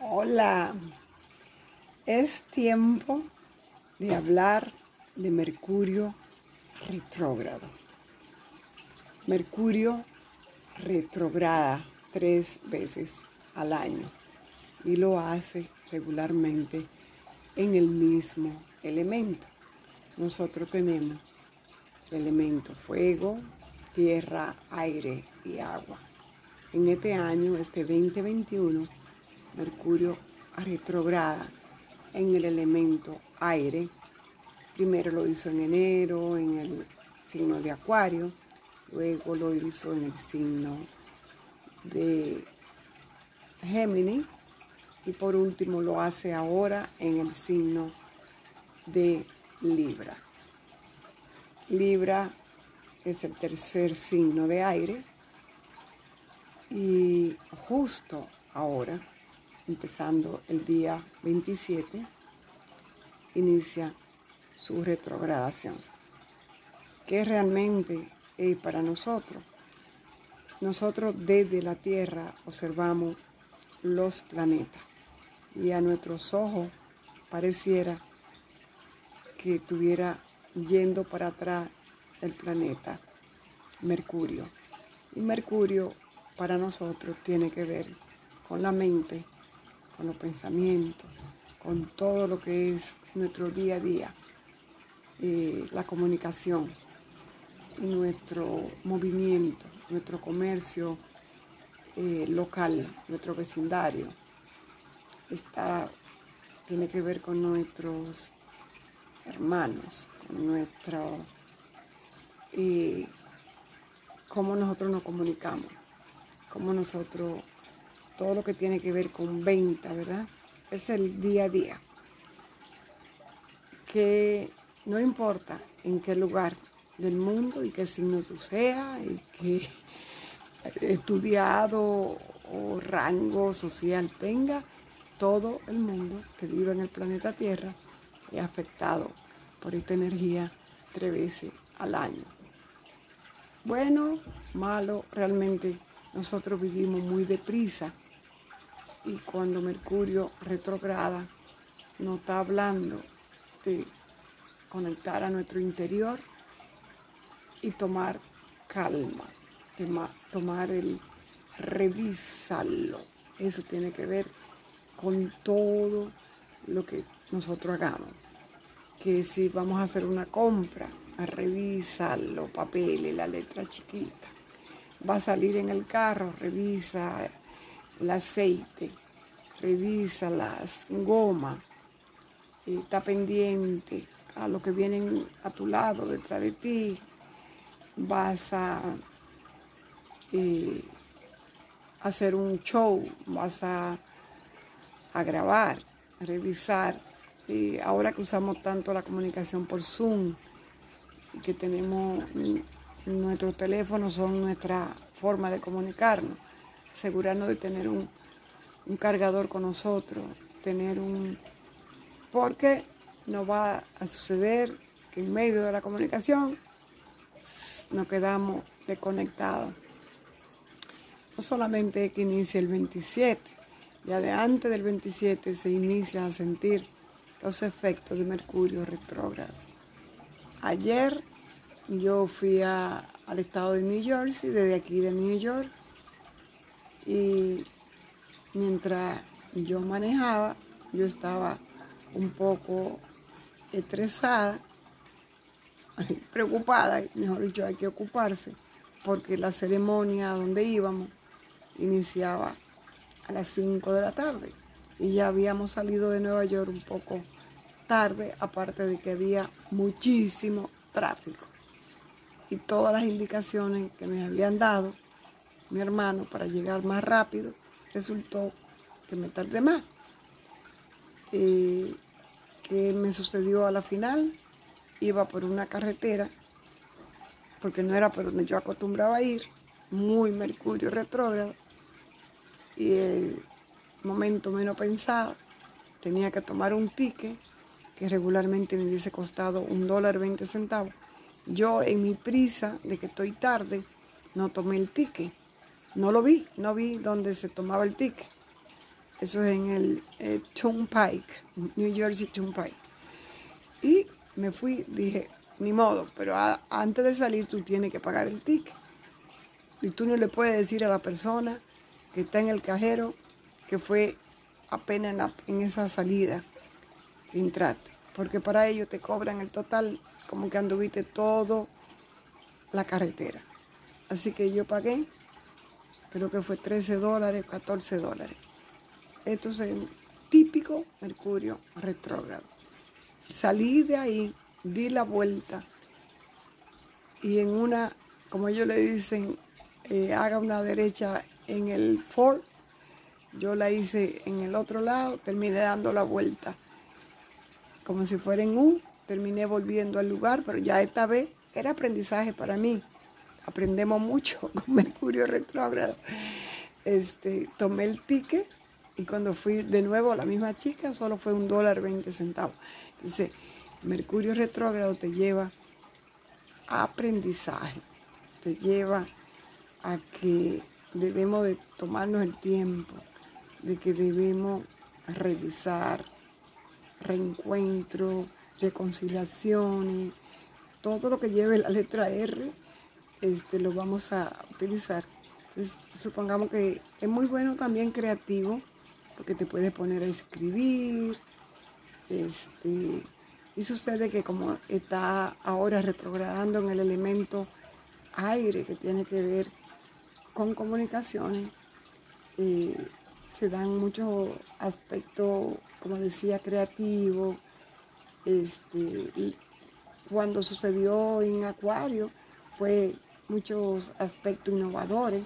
Hola, es tiempo de hablar de Mercurio retrógrado. Mercurio retrograda tres veces al año y lo hace regularmente en el mismo elemento. Nosotros tenemos el elemento fuego, tierra, aire y agua. En este año, este 2021, Mercurio retrograda en el elemento aire. Primero lo hizo en enero en el signo de Acuario, luego lo hizo en el signo de Géminis y por último lo hace ahora en el signo de Libra. Libra es el tercer signo de aire y justo ahora empezando el día 27, inicia su retrogradación. ¿Qué realmente es para nosotros? Nosotros desde la Tierra observamos los planetas y a nuestros ojos pareciera que estuviera yendo para atrás el planeta Mercurio. Y Mercurio para nosotros tiene que ver con la mente, con los pensamientos, con todo lo que es nuestro día a día, eh, la comunicación, nuestro movimiento, nuestro comercio eh, local, nuestro vecindario. Está, tiene que ver con nuestros hermanos, con nuestro, eh, cómo nosotros nos comunicamos, cómo nosotros todo lo que tiene que ver con venta, ¿verdad? Es el día a día. Que no importa en qué lugar del mundo y qué signo tú seas y qué estudiado o rango social tenga, todo el mundo que vive en el planeta Tierra es afectado por esta energía tres veces al año. Bueno, malo, realmente nosotros vivimos muy deprisa y cuando Mercurio retrograda nos está hablando de conectar a nuestro interior y tomar calma, tomar el revisarlo. Eso tiene que ver con todo lo que nosotros hagamos. Que si vamos a hacer una compra, a revisarlo, papeles, la letra chiquita. Va a salir en el carro, revisa el aceite, revisa las gomas, está pendiente a lo que vienen a tu lado, detrás de ti, vas a eh, hacer un show, vas a, grabar, a revisar. Y ahora que usamos tanto la comunicación por Zoom, que tenemos nuestros teléfonos son nuestra forma de comunicarnos asegurarnos de tener un, cargador con nosotros, tener un... Porque no va a suceder que en medio de la comunicación nos quedamos desconectados. No solamente que inicia el 27, ya de antes del 27 se inicia a sentir los efectos de Mercurio retrógrado. Ayer yo fui al estado de New Jersey, desde aquí de New York, y mientras yo manejaba, yo estaba un poco estresada, preocupada, mejor dicho, hay que ocuparse, porque la ceremonia donde íbamos iniciaba a las 5 de la tarde y ya habíamos salido de Nueva York un poco tarde, aparte de que había muchísimo tráfico. Y todas las indicaciones que me habían dado mi hermano para llegar más rápido, resultó que me tardé más. ¿Qué me sucedió a la final? Iba por una carretera, porque no era por donde yo acostumbraba ir, muy mercurio retrógrado, y el momento menos pensado, tenía que tomar un ticket que regularmente me hubiese costado un dólar 20 centavos. Yo en mi prisa de que estoy tarde, no tomé el ticket no lo vi, no vi dónde se tomaba el ticket. Eso es en el eh, Turnpike, New Jersey Turnpike. Y me fui, dije, ni modo, pero antes de salir tú tienes que pagar el ticket. Y tú no le puedes decir a la persona que está en el cajero que fue apenas en, esa salida que entraste. Porque para ellos te cobran el total como que anduviste todo la carretera. Así que yo pagué, creo que fue 13 dólares, 14 dólares. Esto es el típico Mercurio retrógrado. Salí de ahí, di la vuelta y en una, como ellos le dicen, eh, haga una derecha en el Ford, yo la hice en el otro lado, terminé dando la vuelta como si fuera en U, terminé volviendo al lugar, pero ya esta vez era aprendizaje para mí. Aprendemos mucho con Mercurio retrógrado. Este, tomé el ticket y cuando fui de nuevo la misma chica, solo fue un dólar 20 centavos. Dice, Mercurio retrógrado te lleva a aprendizaje, te lleva a que debemos de tomarnos el tiempo, de que debemos revisar reencuentro, reconciliaciones, todo lo que lleve la letra R, este, lo vamos a utilizar. supongamos que es muy bueno también creativo, porque te puedes poner a escribir, este, y sucede que como está ahora retrogradando en el elemento aire que tiene que ver con comunicaciones, eh, se dan muchos aspectos, como decía, creativos. Este, cuando sucedió en Acuario, fue muchos aspectos innovadores.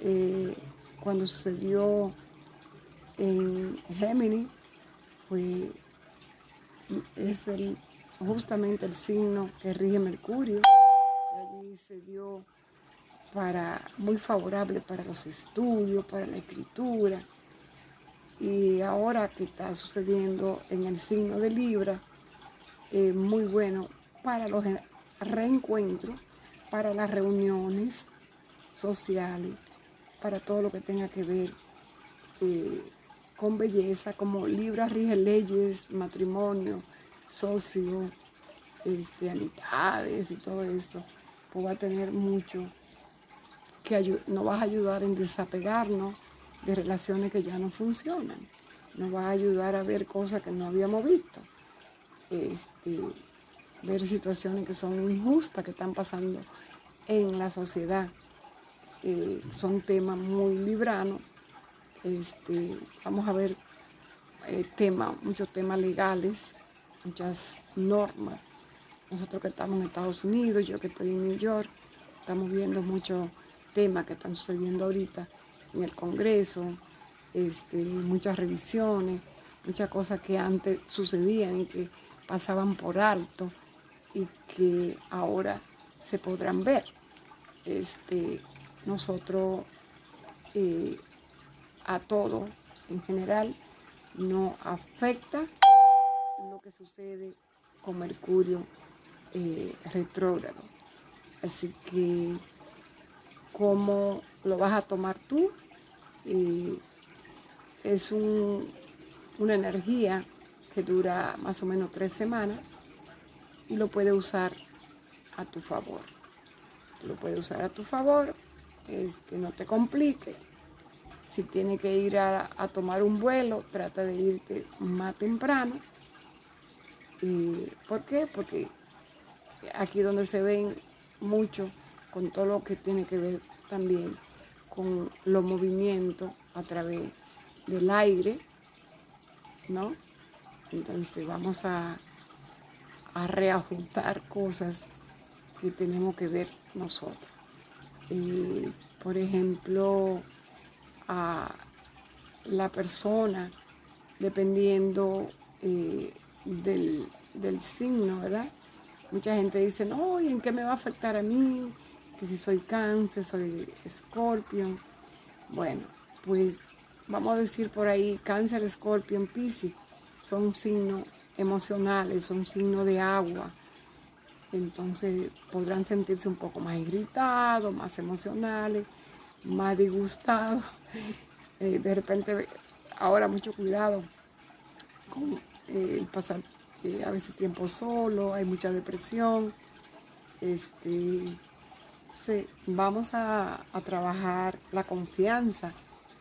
Eh, cuando sucedió en Géminis, fue es justamente el signo que rige Mercurio. Allí se dio para, muy favorable para los estudios, para la escritura. Y ahora que está sucediendo en el signo de Libra, es muy bueno para los reencuentros, para las reuniones sociales, para todo lo que tenga que ver eh, con belleza, como Libra rige leyes, matrimonio, socio, este, amistades y todo esto, pues va a tener mucho que nos va a ayudar en desapegarnos de relaciones que ya no funcionan. Nos va a ayudar a ver cosas que no habíamos visto. Este, ver situaciones que son injustas, que están pasando en la sociedad. Eh, son temas muy libranos este, vamos a ver eh, muchos temas legales, muchas normas. Nosotros que estamos en Estados Unidos, yo que estoy en New York, estamos viendo muchos temas que están sucediendo ahorita en el Congreso, este, muchas revisiones, muchas cosas que antes sucedían y que pasaban por alto y que ahora se podrán ver. Este, nosotros eh, a todo en general, no afecta lo que sucede con Mercurio eh, retrógrado. Así que, ¿cómo lo vas a tomar tú? Eh, es una energía que dura más o menos tres semanas y lo puedes usar a tu favor. Lo puedes usar a tu favor, es que no te complique, si tiene que ir a, tomar un vuelo, trata de irte más temprano. ¿Por qué? Porque aquí donde se ven mucho con todo lo que tiene que ver también con los movimientos a través del aire, ¿no? Entonces vamos a, a reajustar cosas que tenemos que ver nosotros. por ejemplo, a la persona dependiendo eh, del, signo, ¿verdad? Mucha gente dice, no, ¿y en qué me va a afectar a mí? Que si soy cáncer, soy escorpión. Bueno, pues vamos a decir por ahí, cáncer, escorpión, piscis, son signos emocionales, son signos de agua. Entonces podrán sentirse un poco más irritados, más emocionales, más disgustados. Eh, de repente ahora mucho cuidado con eh, el pasar eh, a veces tiempo solo, hay mucha depresión. Este, vamos a trabajar la confianza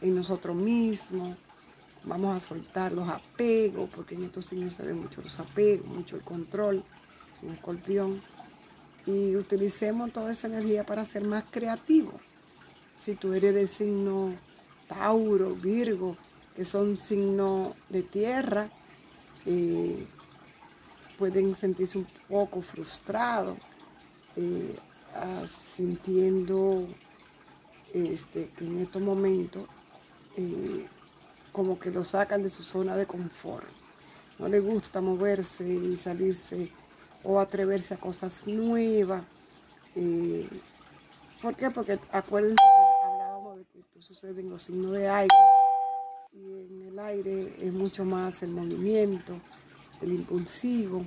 en nosotros mismos, vamos a soltar los apegos, porque en estos signos se ven mucho los apegos, mucho el control, en escorpión, y utilicemos toda esa energía para ser más creativos. Si tú eres de signo Tauro, Virgo, que son signos de tierra, eh, pueden sentirse un poco frustrados, eh, sintiendo este, que en estos momentos eh, como que lo sacan de su zona de confort. No le gusta moverse y salirse o atreverse a cosas nuevas. ¿Por qué? Porque acuérdense que hablábamos de que esto sucede en los signos de aire y en el aire es mucho más el movimiento, el impulsivo.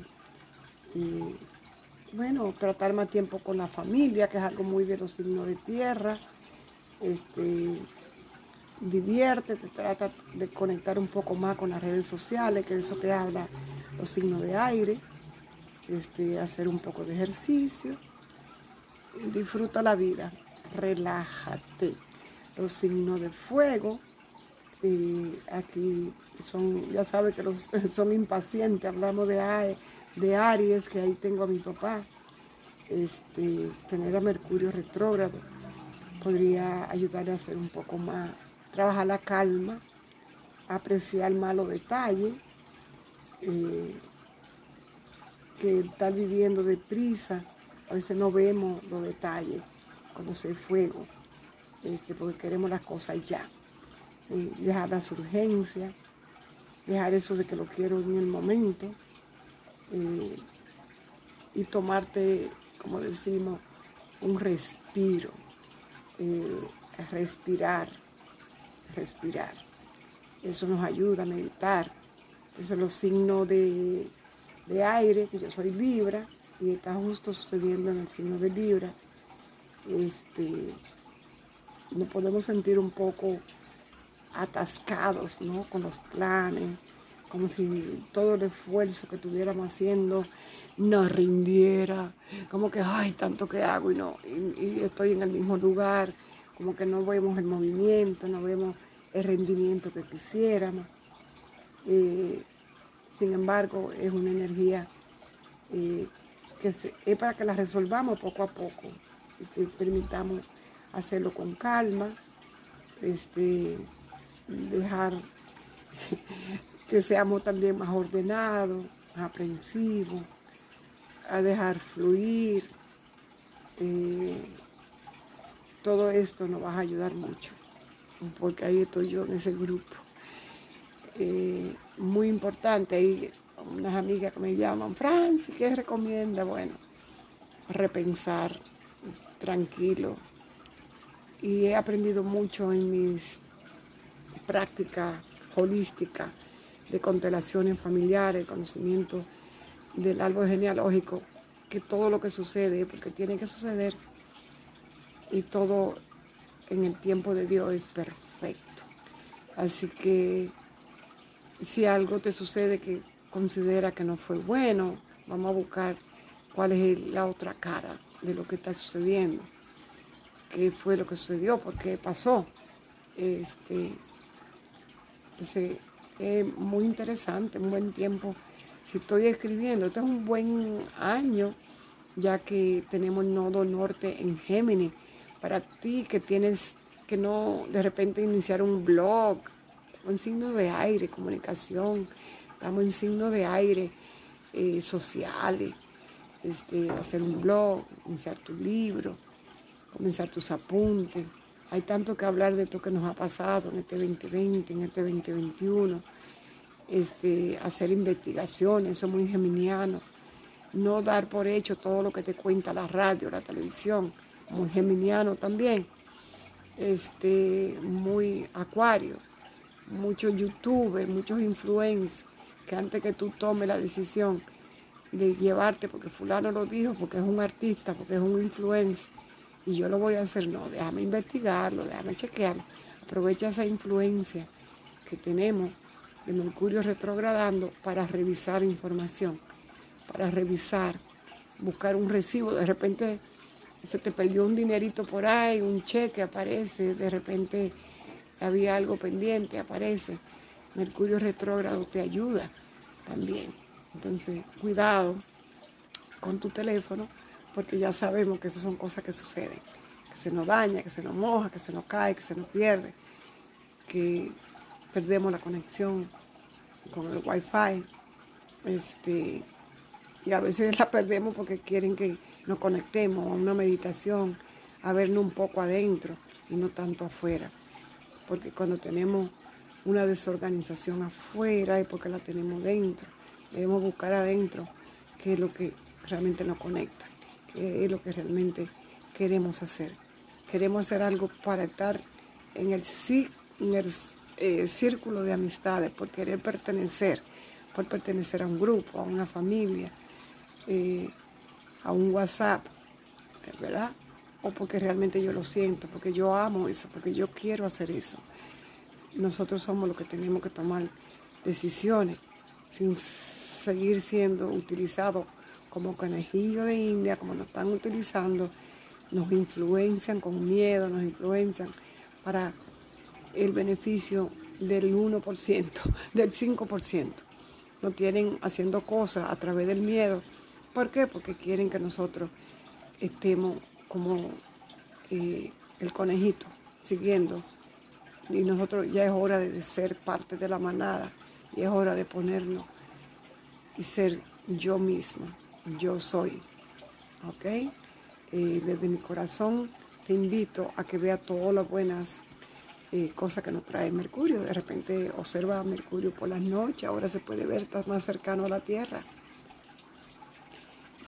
Y, bueno, tratar más tiempo con la familia, que es algo muy de los signos de tierra. Este, diviértete, trata de conectar un poco más con las redes sociales, que eso te habla los signos de aire. Este, hacer un poco de ejercicio. Disfruta la vida, relájate. Los signos de fuego, y aquí son, ya sabe que los, son impacientes, hablamos de, de Aries, que ahí tengo a mi papá, este, tener a Mercurio retrógrado podría ayudarle a hacer un poco más, trabajar la calma, apreciar malos detalles, eh, que estar viviendo deprisa, a veces no vemos los detalles cuando se fuego, este, porque queremos las cosas ya. Dejar las urgencias, dejar eso de que lo quiero en el momento eh, y tomarte, como decimos, un respiro, eh, respirar, respirar. Eso nos ayuda a meditar. Entonces los signos de, de aire, que yo soy Libra, y está justo sucediendo en el signo de Libra, este, nos podemos sentir un poco atascados ¿no? con los planes, como si todo el esfuerzo que estuviéramos haciendo nos rindiera, como que, ay, tanto que hago y, no, y, estoy en el mismo lugar, como que no vemos el movimiento, no vemos el rendimiento que quisiéramos. Eh, sin embargo, es una energía eh, que es para que la resolvamos poco a poco y permitamos hacerlo con calma. Este, dejar que seamos también más ordenados, más aprensivos, a dejar fluir. Eh, todo esto nos va a ayudar mucho, porque ahí estoy yo en ese grupo. Eh, muy importante, hay unas amigas que me llaman, Francis, ¿qué recomienda? Bueno, repensar, tranquilo. Y he aprendido mucho en mis práctica holística de constelaciones familiares, conocimiento del árbol genealógico, que todo lo que sucede, porque tiene que suceder, y todo en el tiempo de Dios es perfecto. Así que si algo te sucede que considera que no fue bueno, vamos a buscar cuál es la otra cara de lo que está sucediendo, qué fue lo que sucedió, por qué pasó. Este, es muy interesante, un buen tiempo. Si estoy escribiendo, este es un buen año, ya que tenemos el nodo norte en Géminis. Para ti que tienes que no de repente iniciar un blog, un signo de aire, comunicación, estamos en signo de aire eh, sociales, este, hacer un blog, iniciar tu libro, comenzar tus apuntes. Hay tanto que hablar de esto que nos ha pasado en este 2020, en este 2021. Este, hacer investigaciones, eso es muy geminiano. No dar por hecho todo lo que te cuenta la radio, la televisión, muy geminiano también. Este, muy acuario, muchos youtubers, muchos influencers, que antes que tú tomes la decisión de llevarte, porque fulano lo dijo, porque es un artista, porque es un influencer, y yo lo voy a hacer, no, déjame investigarlo, déjame chequearlo. Aprovecha esa influencia que tenemos de Mercurio retrogradando para revisar información, para revisar, buscar un recibo. De repente se te perdió un dinerito por ahí, un cheque aparece, de repente había algo pendiente, aparece. Mercurio retrógrado te ayuda también. Entonces, cuidado con tu teléfono, porque ya sabemos que esas son cosas que suceden, que se nos daña, que se nos moja, que se nos cae, que se nos pierde, que perdemos la conexión con el wifi, este, y a veces la perdemos porque quieren que nos conectemos a una meditación, a vernos un poco adentro y no tanto afuera, porque cuando tenemos una desorganización afuera es porque la tenemos dentro, debemos buscar adentro qué es lo que realmente nos conecta, qué es lo que realmente queremos hacer. Queremos hacer algo para estar en el, eh, círculo de amistades, por querer pertenecer, por pertenecer a un grupo, a una familia, eh, a un WhatsApp, ¿verdad? O porque realmente yo lo siento, porque yo amo eso, porque yo quiero hacer eso. Nosotros somos los que tenemos que tomar decisiones sin seguir siendo utilizados como conejillo de India, como nos están utilizando, nos influencian con miedo, nos influencian para el beneficio del 1%, del 5%. Nos tienen haciendo cosas a través del miedo. ¿Por qué? Porque quieren que nosotros estemos como eh, el conejito, siguiendo. Y nosotros ya es hora de ser parte de la manada y es hora de ponernos y ser yo misma, yo soy. ¿Ok? Eh, desde mi corazón te invito a que vea todas las buenas eh, cosa que nos trae Mercurio. De repente observa Mercurio por las noches, ahora se puede ver, está más cercano a la Tierra.